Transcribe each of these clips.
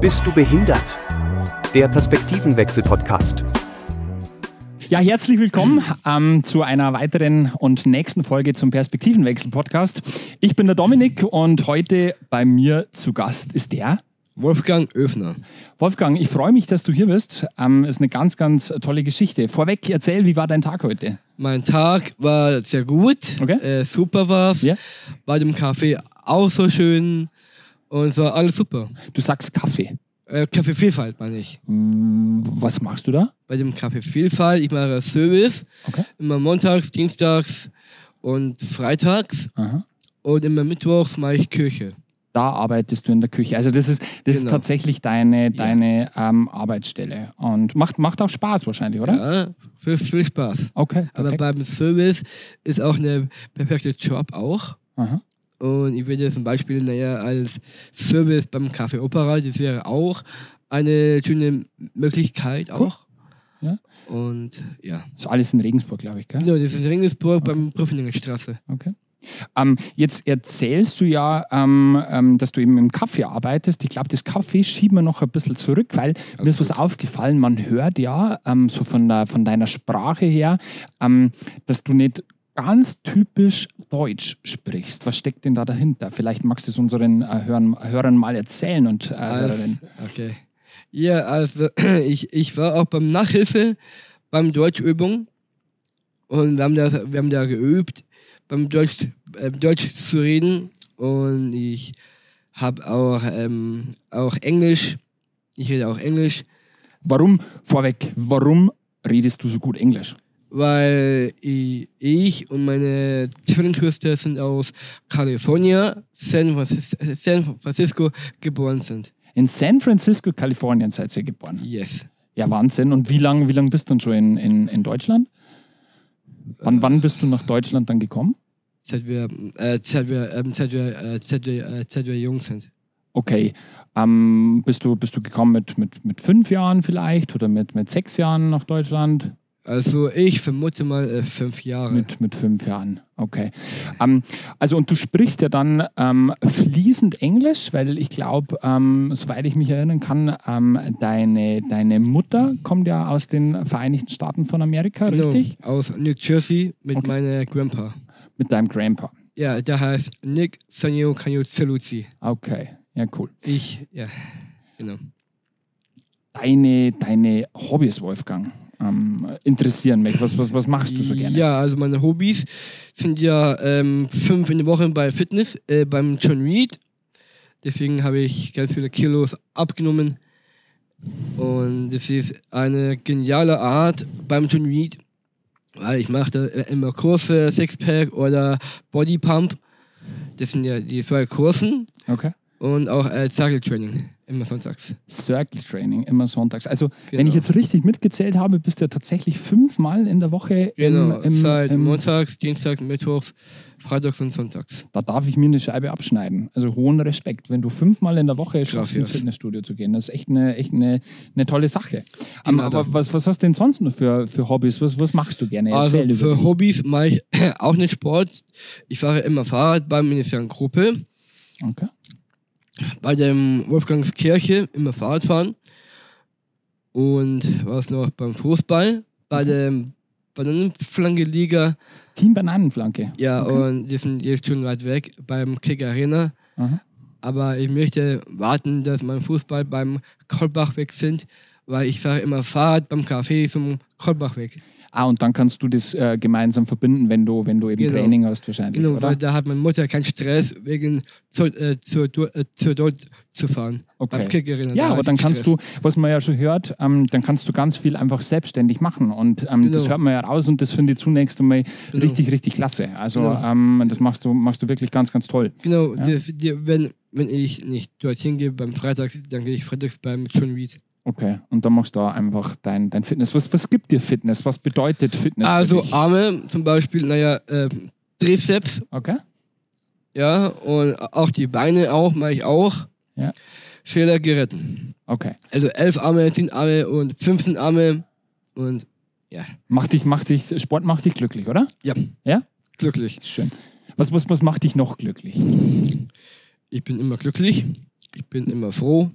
Bist du behindert? Der Perspektivenwechsel-Podcast. Ja, herzlich willkommen ähm, zu einer weiteren und nächsten Folge zum Perspektivenwechsel-Podcast. Ich bin der Dominik und heute bei mir zu Gast ist der Wolfgang Öfner. Wolfgang, ich freue mich, dass du hier bist. Ähm, ist eine ganz, ganz tolle Geschichte. Vorweg, erzähl, wie war dein Tag heute? Mein Tag war sehr gut. Okay. Äh, super war's. Ja. Bei dem Kaffee auch so schön. Und es war alles super. Du sagst Kaffee. Äh, Kaffeevielfalt meine ich. Hm, Was machst du da? Bei dem Kaffeevielfalt, ich mache Service. Okay. Immer montags, dienstags und freitags. Aha. Und immer mittwochs mache ich Kirche. Da arbeitest du in der Küche. Also das ist, das ist Genau. tatsächlich deine, deine ähm, Arbeitsstelle. Und macht, macht auch Spaß wahrscheinlich, oder? Ja, viel, viel Spaß. Okay. Aber perfekt. beim Service ist auch eine perfekte Job auch. Aha. Und ich würde zum Beispiel, naja, als Service beim Café Opera, das wäre auch eine schöne Möglichkeit auch. Ja. Und ja. Ist alles in Regensburg, glaube ich, gell? Genau, das ist in Regensburg beim Prüflingenstraße. Okay. Ähm, jetzt erzählst du ja, ähm, ähm, dass du eben im Kaffee arbeitest. Ich glaube, das Kaffee schieben wir noch ein bisschen zurück, weil mir ist was aufgefallen. Man hört ja ähm, so von, der, von deiner Sprache her, ähm, dass du nicht ganz typisch Deutsch sprichst. Was steckt denn da dahinter? Vielleicht magst du es unseren äh, Hörern, Hörern mal erzählen und äh, Als, okay. Ja, also ich, ich war auch beim Nachhilfe, beim Deutschübung. Und wir haben da, wir haben da geübt, beim Deutsch, äh, Deutsch zu reden. Und ich habe auch, ähm, auch Englisch. Ich rede auch Englisch. Warum, vorweg, warum redest du so gut Englisch? Weil ich, ich und meine Zwillingsschwester sind aus Kalifornien, San Francisco, geboren sind. In San Francisco, Kalifornien seid ihr geboren. Yes. Ja, Wahnsinn. Und wie lange wie lang bist du dann schon in, in, in Deutschland? Wann, wann bist du nach Deutschland dann gekommen? Seit wir, äh, seit wir, ähm, seit wir, äh, seit wir, äh, seit wir jung sind. Okay. Ähm, bist, du, bist du gekommen mit, mit, mit fünf Jahren vielleicht oder mit, mit sechs Jahren nach Deutschland? Also ich vermute mal äh, fünf Jahre. Mit, mit fünf Jahren. Okay. Ähm, also und du sprichst ja dann ähm, fließend Englisch, weil ich glaube, ähm, soweit ich mich erinnern kann, ähm, deine, deine Mutter kommt ja aus den Vereinigten Staaten von Amerika, Genau, richtig? Aus New Jersey mit Okay. meiner Grandpa. Mit deinem Grandpa. Ja, der heißt Nick Sanyo Kanyo Zeluzzi. Okay. Ja, cool. Ich, ja, genau. Deine, deine Hobbys, Wolfgang, ähm, interessieren mich. Was, was, was machst du so gerne? Ja, also meine Hobbys sind ja ähm, fünf in der Woche bei Fitness, äh, beim John Reed. Deswegen habe ich ganz viele Kilos abgenommen. Und das ist eine geniale Art beim John Reed, weil ich mache da äh, immer Kurse, Sixpack oder Body Pump. Das sind ja die zwei Kursen Okay. und auch äh, Cycle Training, immer sonntags. Circle Training, immer sonntags. Also, wenn Genau. ich jetzt richtig mitgezählt habe, bist du ja tatsächlich fünfmal in der Woche im, Genau, im, seit im montags, dienstags, mittwochs, freitags und sonntags. Da darf ich mir eine Scheibe abschneiden. Also hohen Respekt, wenn du fünfmal in der Woche schaffst, ins. Fitnessstudio zu gehen. Das ist echt eine, echt eine, eine tolle Sache. Genau. aber was, was hast du denn sonst noch für, für Hobbys? Was, was machst du gerne? Also Erzähl über für. Hobbys mache ich auch nicht Sport. Ich fahre immer Fahrrad bei mir in Gruppe. Okay. Bei dem Wolfgangskirche immer Fahrrad fahren. Und was noch beim Fußball, bei dem Bananenflanke-Liga. Team Bananenflanke. Ja, Okay. und die sind jetzt schon weit weg beim Kick Arena. Aha. Aber ich möchte warten, dass mein Fußball beim Kolbachweg sind, weil ich fahre immer Fahrrad beim Café zum Kolbachweg. Ah, und dann kannst du das äh, gemeinsam verbinden, wenn du, wenn du eben Genau. Training hast wahrscheinlich, Genau, oder? weil da hat meine Mutter keinen Stress, wegen zur, äh, zur, äh, zur dort zu fahren. Okay. Ja, aber dann kannst Stress. du, was man ja schon hört, ähm, dann kannst du ganz viel einfach selbstständig machen. Und ähm, das Genau. hört man ja raus und das finde ich zunächst einmal Genau. richtig, richtig klasse. Also Genau. ähm, das machst du, machst du wirklich ganz, ganz toll. Genau, Ja. die, die, wenn, wenn ich nicht dorthin gehe beim Freitag, dann gehe ich freitags beim John Reed. Okay. Und dann machst du da einfach dein, dein Fitness. Was, was gibt dir Fitness? Was bedeutet Fitness? für Also? Arme zum Beispiel, naja, äh, Trizeps, Okay. ja, und auch die Beine auch, mache ich auch. Ja. Fehler geritten. Okay. Also elf Arme, zehn Arme und 15 Arme und ja, Macht dich, macht dich, Sport macht dich glücklich, oder? ja, Ja? glücklich. Schön. Was, was, was macht dich noch glücklich? Ich bin immer glücklich, ich bin immer froh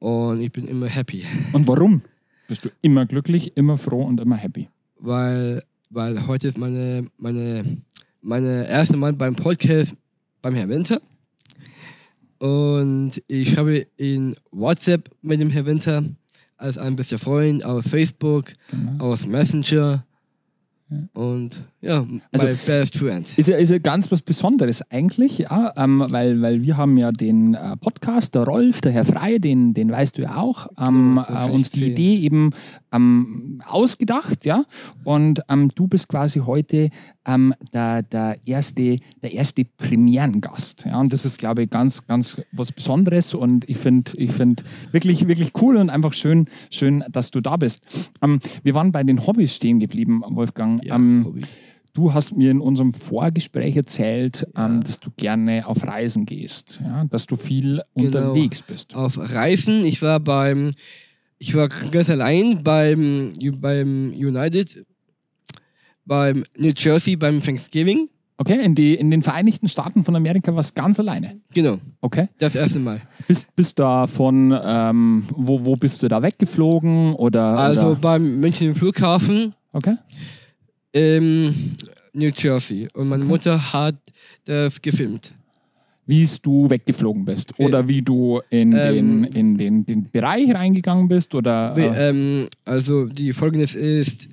Und ich bin immer happy. Und warum? Bist du immer glücklich, immer froh und immer happy? Weil, weil heute ist meine, meine, meine erste Mal beim Podcast beim Herr Winter. Und ich habe in WhatsApp mit dem Herr Winter als ein bester Freund aus Facebook, Genau. aus Messenger. Ja. Und ja, Also- best friend. Ist ja, ist ja ganz was Besonderes eigentlich, ja, ähm, weil, weil wir haben ja den äh, Podcast, der Rolf, der Herr Frei, den, den weißt du ja auch, ähm, Ja, das äh, uns die sehen. Idee eben ähm, ausgedacht, ja, und ähm, du bist quasi heute ähm, der, der, erste, der erste Premierengast, ja, und das ist, glaube ich, ganz, ganz was Besonderes und ich finde ich find wirklich, wirklich cool und einfach schön, schön, dass du da bist. Ähm, wir waren bei den Hobbys stehen geblieben, Wolfgang. Ja, Hobbys. Du hast mir in unserem Vorgespräch erzählt, ähm, dass du gerne auf Reisen gehst, ja? dass du viel Genau. unterwegs bist. auf Reisen. Ich war beim, ich war ganz allein beim, beim United, beim New Jersey beim Thanksgiving. Okay, in, die, in den Vereinigten Staaten von Amerika warst du ganz alleine. Genau, Okay. das erste Mal. Bist, bist da von, ähm, wo, wo bist du da weggeflogen? Oder, Also oder? beim München Flughafen Okay. Im New Jersey. Und meine Mutter hat das gefilmt. Wie du weggeflogen bist oder wie du in, Ähm, den, in den, den Bereich reingegangen bist oder. Äh, ähm, also die folgendes ist,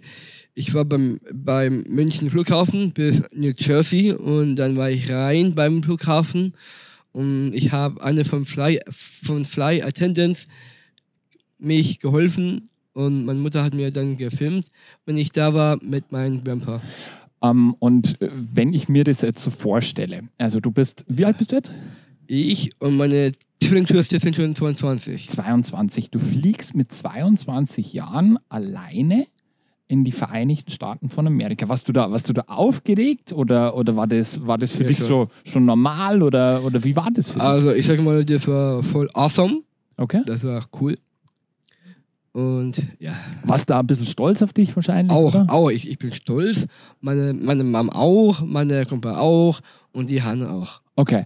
ich war beim, beim München Flughafen bis New Jersey und dann war ich rein beim Flughafen und ich habe eine von Fly, von Fly Attendants mich geholfen und meine Mutter hat mir dann gefilmt, wenn ich da war mit meinem Grandpa. ähm, und äh, wenn ich mir das jetzt so vorstelle, also du bist, wie alt bist du jetzt? Ich und meine Zwillingsschwester sind schon 22. 22. Du fliegst mit 22 Jahren alleine in die Vereinigten Staaten von Amerika. Warst du da, warst du da aufgeregt oder, oder war, das, war das für Ja, dich schon. so schon normal oder, oder wie war das für dich? Also ich sag mal, das war voll awesome. Okay. Das war cool. Und ja, Warst du da ein bisschen stolz auf dich wahrscheinlich? Auch, oder? auch. Ich, ich bin stolz. Meine, meine Mom auch, meine Kumpel auch und die Hanne auch. Okay.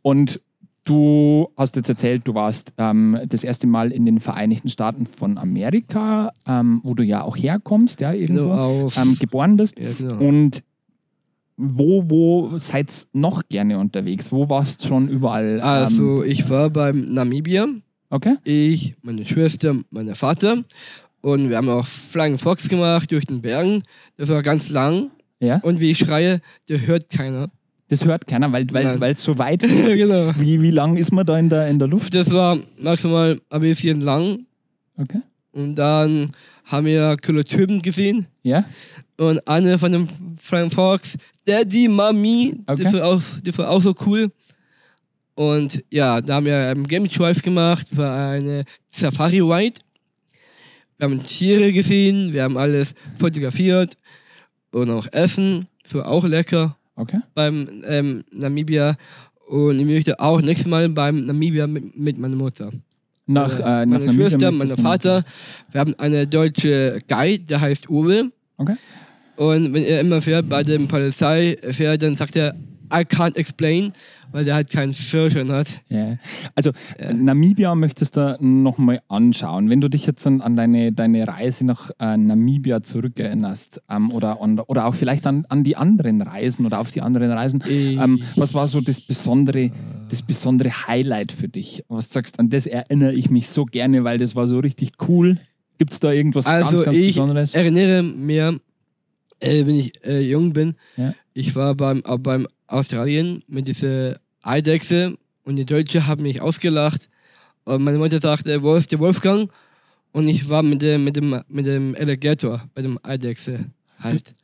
Und du hast jetzt erzählt, du warst ähm, das erste Mal in den Vereinigten Staaten von Amerika, ähm, wo du ja auch herkommst, ja, irgendwo, Genau, aus. ähm, geboren bist. ja, genau. Und wo, wo seid ihr noch gerne unterwegs? Wo warst du schon überall? Also, ähm, ich war beim Namibia. Okay. Ich, meine Schwester, mein Vater. Und wir haben auch Flying Fox gemacht durch den Bergen. Das war ganz lang. Ja. Und wie ich schreie, der hört keiner. Das hört keiner, weil es so weit genau. Wie, wie lang ist man da in der, in der Luft? Das war maximal ein bisschen lang. Okay. Und dann haben wir coole Typen gesehen. Ja. Und eine von dem Flying Fox, Daddy, Mami, Okay. das, war auch, das war auch so cool. Und ja, da haben wir einen Game Drive gemacht, war eine Safari Ride. Wir haben Tiere gesehen, wir haben alles fotografiert und auch Essen, das war auch lecker Okay. beim ähm, Namibia. Und ich möchte auch nächstes Mal beim Namibia mit, mit meiner Mutter. Nach, Meine- äh, nach meine Schwester, mein Vater. Wir haben eine deutsche Guide, der heißt Uwe. Okay. Und wenn er immer fährt bei der Polizei fährt, dann sagt er, I can't explain, weil der halt keinen Führerschein hat. Ja. Also Namibia möchtest du nochmal anschauen. Wenn du dich jetzt an, an deine, deine Reise nach äh, Namibia zurückerinnerst ähm, oder, an, oder auch vielleicht an, an die anderen Reisen oder auf die anderen Reisen, ähm, was war so das besondere, das besondere Highlight für dich? Was du sagst, an das erinnere ich mich so gerne, weil das war so richtig cool. Gibt es da irgendwas Also ganz, ganz ich Besonderes? erinnere mir, äh, wenn ich äh, jung bin, Ja. ich war beim, auch beim Australien mit dieser Eidechse und die Deutsche haben mich ausgelacht. Und meine Mutter sagte, wo ist der Wolfgang? Und ich war mit dem, mit dem, mit dem Alligator bei dem Eidechse halt.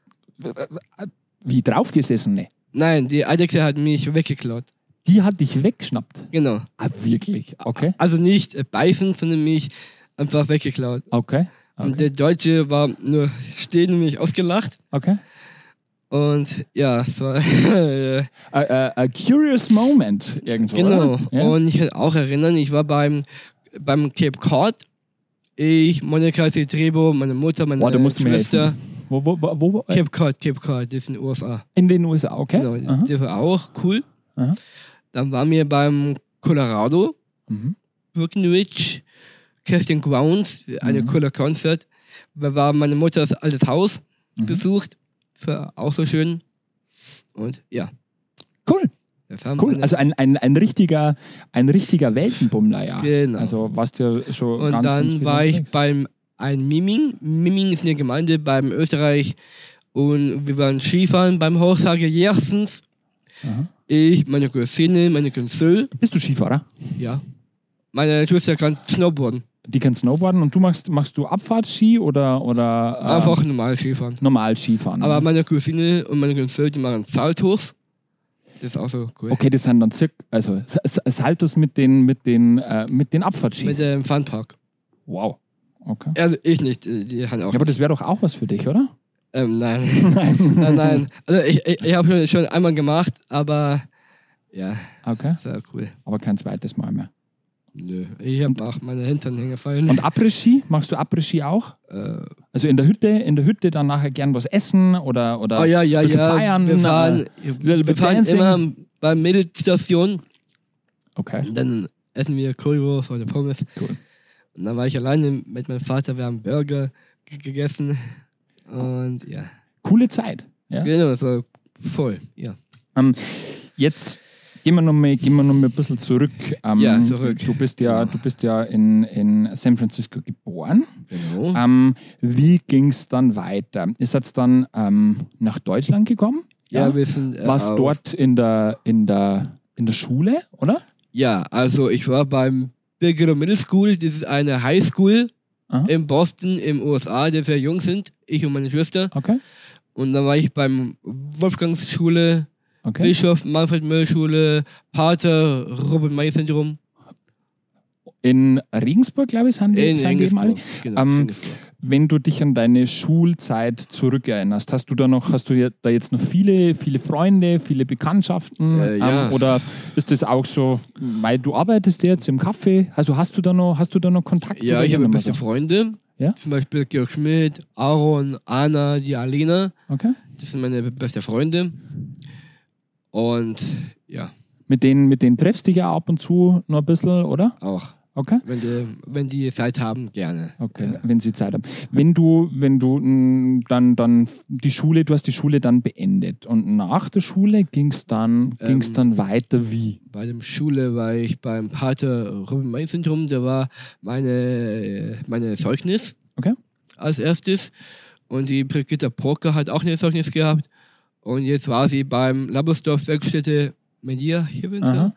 Wie draufgesessen? Ne? Nein, die Eidechse hat mich weggeklaut. Die hat dich weggeschnappt. Genau. Ah, wirklich? Okay. Also nicht beißen, sondern mich einfach weggeklaut. Okay. Und Okay. der Deutsche war nur stehen und mich ausgelacht. okay. Und ja, es war. A, a, a curious moment irgendwo. genau. Ja? Und ich kann auch erinnern, ich war beim, beim Cape Cod. Ich, Monika Trebo, meine Mutter, meine Boah, Schwester. Wo, wo, wo, wo, äh, Cape Cod, Cape Cod, das ist in den USA. in den USA, okay. Genau, Aha. das war auch cool. Aha. Dann waren wir beim Colorado. Mhm. Brookenridge Casting Grounds, eine Mhm. cooler Konzert. Da war meine Mutters altes Haus Mhm. besucht. War auch so schön. Und ja, Cool, cool. Also ein, ein, ein richtiger, ein richtiger Weltenbummler, ja. Genau. Also du ja schon Und ganz, ganz dann viel war ich unterwegs. beim ein Miming. Miming ist eine Gemeinde beim Österreich. Und wir waren Skifahren beim Hochsage Jersens. Aha. Ich, meine Cousine, meine Cousine, Bist du Skifahrer? ja. Meine Schwester kann Snowboarden. Die kann Snowboarden und du machst, machst du Abfahrtski oder, oder ähm, Einfach normal Skifahren. normal Skifahren? Aber meine Cousine und meine Cousine, die machen Saltos. Das ist auch so cool. okay, das sind dann circa, also Saltos mit den, mit den, äh, mit den Abfahrtski. Mit dem Funpark. wow. Okay. Also ich nicht, die die haben auch. Ja, aber das wäre doch auch was für dich, oder? ähm, nein. Nein. nein, nein. Also ich, ich, ich habe schon, schon einmal gemacht, aber ja, Okay, das war cool. aber kein zweites Mal mehr. Nö. Ich habe auch meine Hintern hingefallen. Und Après-Ski? Machst du Après-Ski auch? äh, Also in der Hütte, in der Hütte dann nachher gern was essen oder, oder oh ja, ja, bisschen ja. feiern? wir fahren, little wir fahren immer bei Mädelstation. Okay, Dann essen wir Currywurst oder Pommes. cool. Und dann war ich alleine mit meinem Vater. Wir haben Burger gegessen. Und ja. Coole Zeit. Ja. Genau, das war voll. Ja. Jetzt gehen wir nochmal gehen wir noch mal ein bisschen zurück. Ähm, Ja, zurück. Du bist ja, du bist ja in, in San Francisco geboren. Genau. Ähm, wie ging es dann weiter? Ihr seid dann ähm, nach Deutschland gekommen? ja, wir sind. Äh, Warst dort in der, in, der, in der Schule, oder? Ja, also ich war beim Bigelow Middle School. Das ist eine High School Aha. in Boston, im USA, die sehr jung sind. Ich und meine Schwester. Okay. Und dann war ich beim Wolfgangs Schule, okay. Bischof Manfred Müller Schule, Pater Robert May Syndrom. In Regensburg, glaube ich, sind die, In sind die alle. Genau, Ähm. Wenn du dich an deine Schulzeit zurückerinnerst, hast du da noch, hast du da jetzt noch viele, viele Freunde, viele Bekanntschaften? Äh, ja. ähm, oder ist das auch so, weil du arbeitest jetzt im Café? Also hast du da noch, hast du da noch Kontakt? Ja, ich habe beste? Freunde. Ja? Zum Beispiel Georg Schmidt, Aaron, Anna, die Alena. Okay. Das sind meine beste Freunde. Und ja, Mit denen, mit denen treffst du dich ja ab und zu noch ein bisschen, oder? auch. Okay. Wenn die, wenn die Zeit haben, gerne. Okay, wenn sie Zeit haben. Wenn du, wenn du mh, dann, dann die Schule, du hast die Schule dann beendet und nach der Schule ging es dann, ging's Ähm, dann weiter wie? Bei der Schule war ich beim Pater Robin May Syndrom. Der war meine, meine Zeugnis Okay. als erstes. Und die Brigitte Porker hat auch ein Zeugnis gehabt. Und jetzt war sie beim Labersdorf Werkstätte Media hier Aha, winter.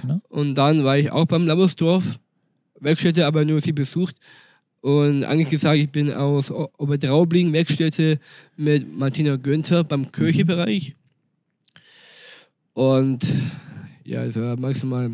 genau. Und dann war ich auch beim Labersdorf Werkstätte, aber nur sie besucht. Und eigentlich gesagt, ich bin aus Obertraubling Werkstätte mit Martina Günther beim Kirchebereich. Und ja, es war maximal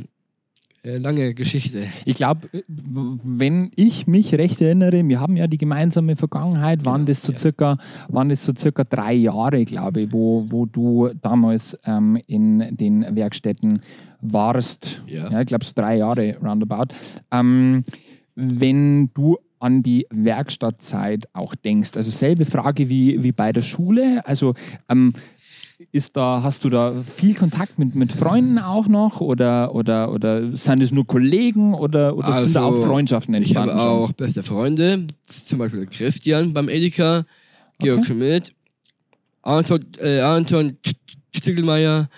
lange Geschichte. Ich glaube, wenn ich mich recht erinnere, wir haben ja die gemeinsame Vergangenheit, waren Genau, das so ja. circa, waren das so circa drei Jahre, glaube ich, wo, wo du damals ähm, in den Werkstätten warst. Ja. Ja, ich glaube, so drei Jahre roundabout. Ähm, wenn du an die Werkstattzeit auch denkst, also selbe Frage wie, wie bei der Schule, also ähm, ist da, hast du da viel Kontakt mit, mit Freunden auch noch oder, oder, oder sind es nur Kollegen oder, oder sind da Also, auch Freundschaften Ich entstanden? habe auch beste Freunde, zum Beispiel Christian beim Edeka, Georg Okay. Schmidt, Anton, äh, Anton St- Stiegelmeier,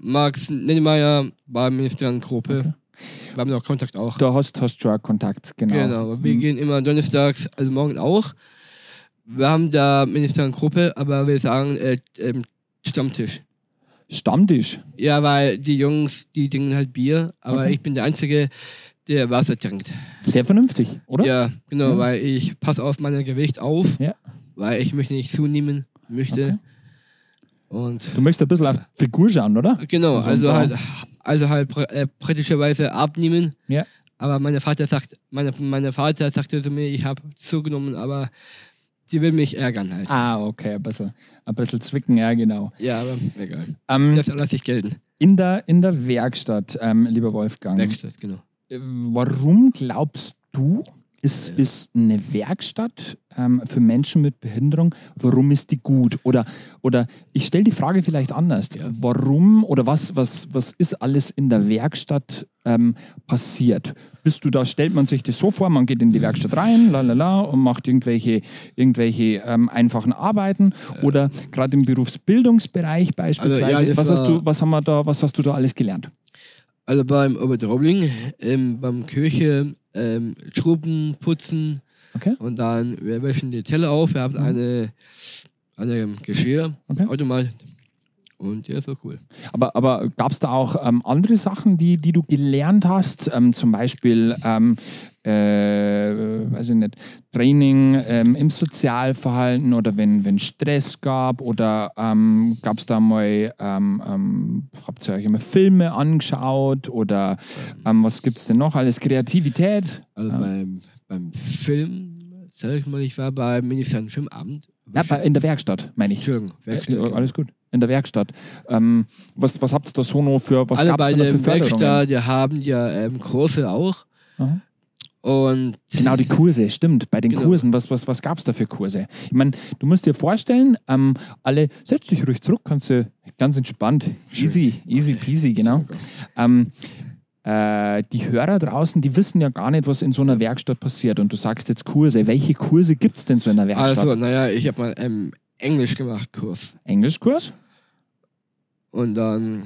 Max Nennemeyer beim Ministergruppe. Okay. Wir haben noch Kontakt auch. Da hast du schon Kontakt, genau. Genau, wir Mhm. gehen immer donnerstags, also morgen auch. Wir haben da Ministergruppe, aber wir sagen äh, ähm, Stammtisch. Stammtisch. Ja, weil die Jungs, die trinken halt Bier, aber Okay. ich bin der Einzige, der Wasser trinkt. Sehr vernünftig, oder? Ja, genau, Ja. weil ich passe auf mein Gewicht auf, Ja. weil ich möchte nicht zunehmen möchte. Okay. Und Du möchtest ein bisschen auf die Figur schauen, oder? genau, Also also halt, also halt äh, praktischerweise abnehmen. Ja. Aber mein Vater sagt, meine, mein Vater sagte zu mir, ich habe zugenommen, aber die will mich ärgern halt. Ah, okay, ein bisschen, ein bisschen zwicken, ja, genau. Ja, aber egal. Ähm, Das lasse ich gelten. in, der, in der Werkstatt, ähm, lieber Wolfgang, Werkstatt, genau. äh, warum glaubst du, Ist, ist eine Werkstatt ähm, für Menschen mit Behinderung, warum ist die gut? Oder, oder ich stelle die Frage vielleicht anders. Warum oder was, was, was ist alles in der Werkstatt ähm, passiert? Bist du da, stellt man sich das so vor, man geht in die Werkstatt rein, la la la, und macht irgendwelche, irgendwelche ähm, einfachen Arbeiten oder gerade im Berufsbildungsbereich beispielsweise. Also, ja, was, hast du, was, haben wir da, was hast du da alles gelernt? Also beim Oberdrobling, ähm, beim Küche, ähm, Schrubben, Putzen Okay. und dann, wir wäschen die Teller auf, wir haben eine, eine Geschirr, Okay. Automat und ja, ist auch cool. Aber, aber gab es da auch ähm, andere Sachen, die, die du gelernt hast? Ähm, zum Beispiel, ähm, äh, weiß ich nicht, Training ähm, im Sozialverhalten oder wenn, wenn Stress gab oder ähm, gab es da mal, ähm, habt ihr euch immer Filme angeschaut oder was gibt es denn noch? Alles Kreativität? Also beim, beim Film, sag ich mal, ich war beim Ministerium Filmabend. Ja, bei- in der Werkstatt, meine ich. Entschuldigung, Werkstatt. Ja, alles gut. In der Werkstatt. Ähm, was, was habt ihr da so noch für, was Alle gab's bei da für? Werkstatt, die haben ja ähm, Kurse auch. Aha. Und Genau, die Kurse, stimmt. Bei den Genau. Kursen, was, was, was gab es da für Kurse? Ich meine, du musst dir vorstellen, ähm, alle, setz dich ruhig zurück, kannst du ganz entspannt, easy, easy peasy, genau. Ähm, äh, die Hörer draußen, die wissen ja gar nicht, was in so einer Werkstatt passiert. Und du sagst jetzt Kurse. Welche Kurse gibt es denn so in einer Werkstatt? also, naja, ich habe mal ähm, Englisch gemacht, Kurs. Englischkurs? Und dann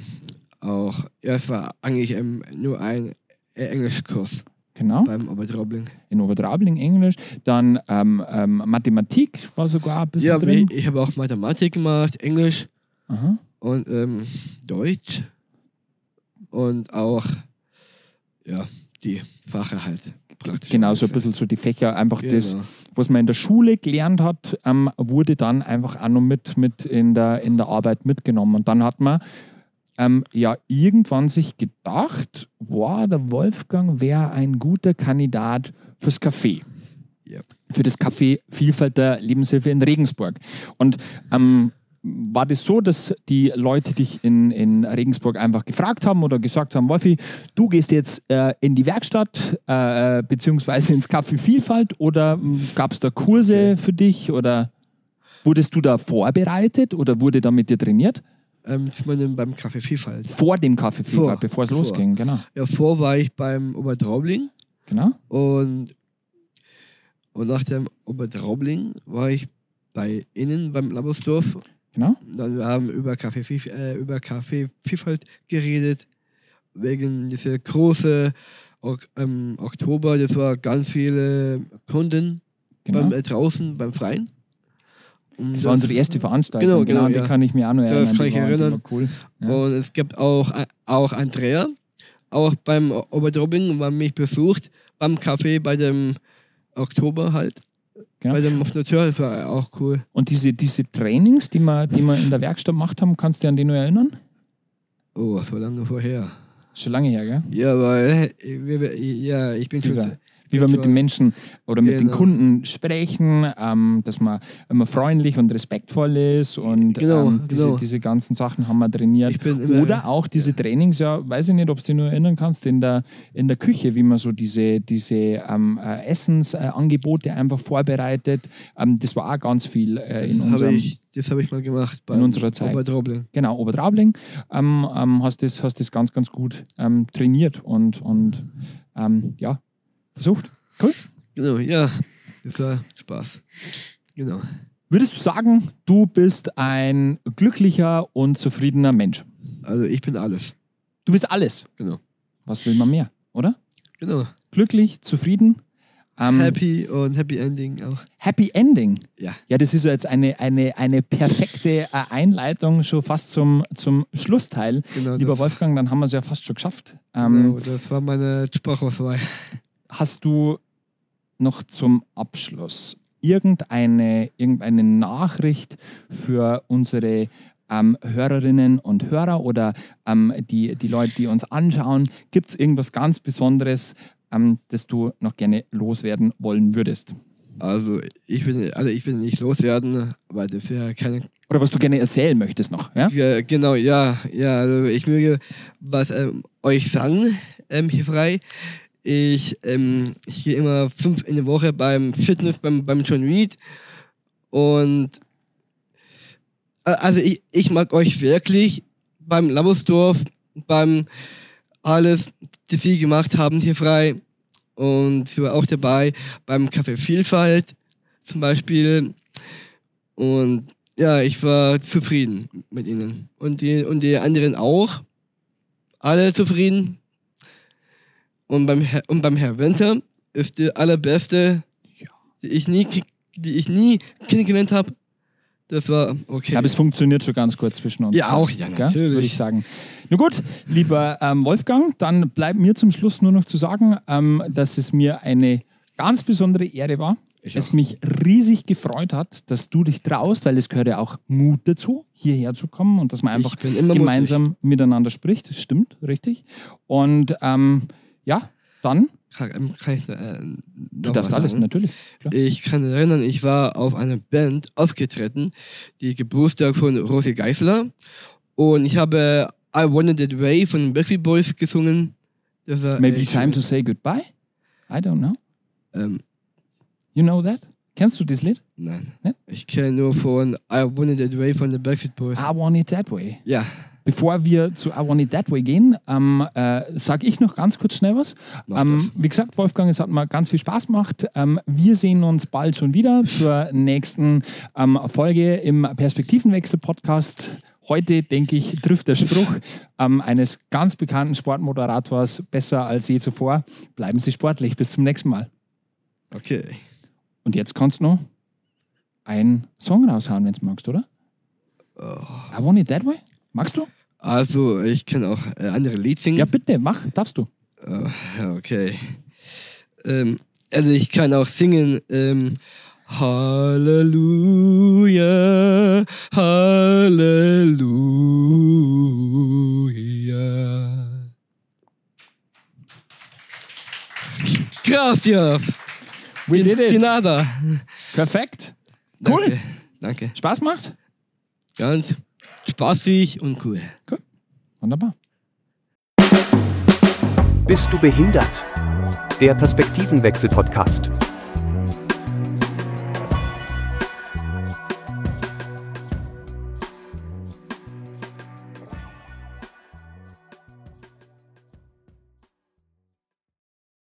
auch, ja, es war eigentlich ähm, nur ein äh, Englischkurs Genau. beim Oberdrobling. In Obertraubling Englisch. Dann ähm, ähm, Mathematik war sogar ein bisschen Ja, drin. ich, ich habe auch Mathematik gemacht, Englisch Aha. und ähm, Deutsch und auch, ja, die Fache halt. Praktisch. Genau, so ein bisschen so die Fächer, einfach das, Genau. was man in der Schule gelernt hat, ähm, wurde dann einfach auch noch mit, mit in, der, in der Arbeit mitgenommen. Und dann hat man ähm, ja irgendwann sich gedacht, wow, der Wolfgang wäre ein guter Kandidat fürs Café. Ja. Für das Café Vielfalt der Lebenshilfe in Regensburg. Und ähm, war das so, dass die Leute dich in, in Regensburg einfach gefragt haben oder gesagt haben, Wolfi, du gehst jetzt äh, in die Werkstatt äh, beziehungsweise ins Café Vielfalt oder gab es da Kurse für dich oder wurdest du da vorbereitet oder wurde da mit dir trainiert? Ähm, ich meine, beim Kaffee Vielfalt. Vor dem Café Vielfalt, Vor. bevor es losging, genau. Ja, vor war ich beim Obertraubling genau. und, und nach dem Obertraubling war ich bei Ihnen beim Labersdorf. Genau. Dann wir haben über Kaffee, äh, über Kaffee Vielfalt geredet, wegen dieser große ähm, Oktober, das war ganz viele Kunden genau. beim, äh, draußen beim Freien. Und Das war unsere erste Veranstaltung, Genau, genau, genau, an die ja. kann ich mir auch noch Das erinnern. kann die ich erinnern. Cool. Ja. Und es gibt auch, auch Andrea, auch beim Oberdrobling, war mich besucht, beim Café bei dem Oktober halt. Genau. Natur, das war auch cool. Und diese, diese Trainings, die wir, die wir in der Werkstatt gemacht haben, kannst du dich an die noch erinnern? Oh, das war lange vorher. Schon lange her, gell? Ja, weil, äh, ja, ich bin Wie schon. Wie wir mit den Menschen oder mit den Genau. Kunden sprechen, ähm, dass man immer freundlich und respektvoll ist und Genau, ähm, diese, genau. diese ganzen Sachen haben wir trainiert. Oder auch diese Trainings, ja, weiß ich nicht, ob du dich nur erinnern kannst, in der, in der Küche, wie man so diese, diese ähm, äh, Essensangebote einfach vorbereitet. Ähm, das war auch ganz viel äh, in habe unserem, ich, das hab ich mal gemacht bei unserer Zeit. Oberdrobling. genau, Obertraubling, ähm, ähm, hast das, hast das ganz, ganz gut ähm, trainiert und, und ähm, ja, versucht. Cool. Genau, ja, das war Spaß. Genau. Würdest du sagen, du bist ein glücklicher und zufriedener Mensch? Also ich bin alles. Du bist alles. Genau. Was will man mehr, oder? Genau. Glücklich, zufrieden, ähm, Happy und Happy Ending auch. Happy Ending. Ja. Ja, das ist jetzt eine, eine, eine perfekte äh, Einleitung schon fast zum, zum Schlussteil. Genau, Lieber Wolfgang, dann haben wir es ja fast schon geschafft. Ähm, genau, das war meine Sprachauswahl. Hast du noch zum Abschluss irgendeine, irgendeine Nachricht für unsere ähm, Hörerinnen und Hörer oder ähm, die, die Leute, die uns anschauen? Gibt es irgendwas ganz Besonderes, ähm, das du noch gerne loswerden wollen würdest? Also ich will, also ich will nicht loswerden, weil das ja keine. Oder was du gerne erzählen möchtest noch? Ja? Ja, genau, ja, ja. Also ich möge was ähm, euch sagen, ähm, hier frei. Ich, ähm, ich gehe immer fünf in der Woche beim Fitness, beim, beim John Reed. Und also ich, ich mag euch wirklich beim Lammersdorf, beim alles, das sie gemacht haben hier frei. Und sie war auch dabei beim Café Vielfalt zum Beispiel. Und ja, ich war zufrieden mit ihnen. Und die, und die anderen auch. Alle zufrieden. Und beim, Herr, und beim Herr Winter ist der allerbeste, die ich nie, die ich nie kennengelernt habe. Das war okay. Ich glaube, es funktioniert schon ganz gut zwischen uns. Ja, auch, ja, natürlich. Würde ich sagen. Na gut, lieber ähm, Wolfgang, dann bleibt mir zum Schluss nur noch zu sagen, ähm, dass es mir eine ganz besondere Ehre war. Ich es auch. mich riesig gefreut hat, dass du dich traust, weil es gehört ja auch Mut dazu, hierher zu kommen und dass man einfach gemeinsam miteinander spricht. Das stimmt, richtig. Und ähm, ja, dann, Kann, kann ich, äh, du darfst alles, natürlich. Klar. Ich kann erinnern, ich war auf einer Band aufgetreten, die Geburtstag von Rosi Geisler. Und ich habe I Wanted That Way von den Backstreet Boys gesungen. Maybe time to say goodbye? I don't know. Ähm, You know that? Kennst du das Lied? nein. Ne? Ich kenne nur von I Wanted That Way von den Backstreet Boys. I want it that way. Ja, Bevor wir zu I Want It That Way gehen, ähm, äh, sage ich noch ganz kurz schnell was. Ähm, wie gesagt, Wolfgang, es hat mir ganz viel Spaß gemacht. Ähm, wir sehen uns bald schon wieder zur nächsten ähm, Folge im Perspektivenwechsel-Podcast. Heute, denke ich, trifft der Spruch ähm, eines ganz bekannten Sportmoderators besser als je zuvor. Bleiben Sie sportlich. Bis zum nächsten Mal. okay. Und jetzt kannst du noch einen Song raushauen, wenn du magst, oder? Oh. I Want It That Way? Magst du? Also, ich kann auch äh, andere Lied singen. Ja, bitte, mach, darfst du. Oh, okay. Ähm, also ich kann auch singen. Ähm, Halleluja, Halleluja. Gracias. We did it. nada. Perfekt. Cool. Danke. Danke. Spaß macht? Ganz spaßig und cool. Wunderbar. Bist du behindert? Der Perspektivenwechsel-Podcast.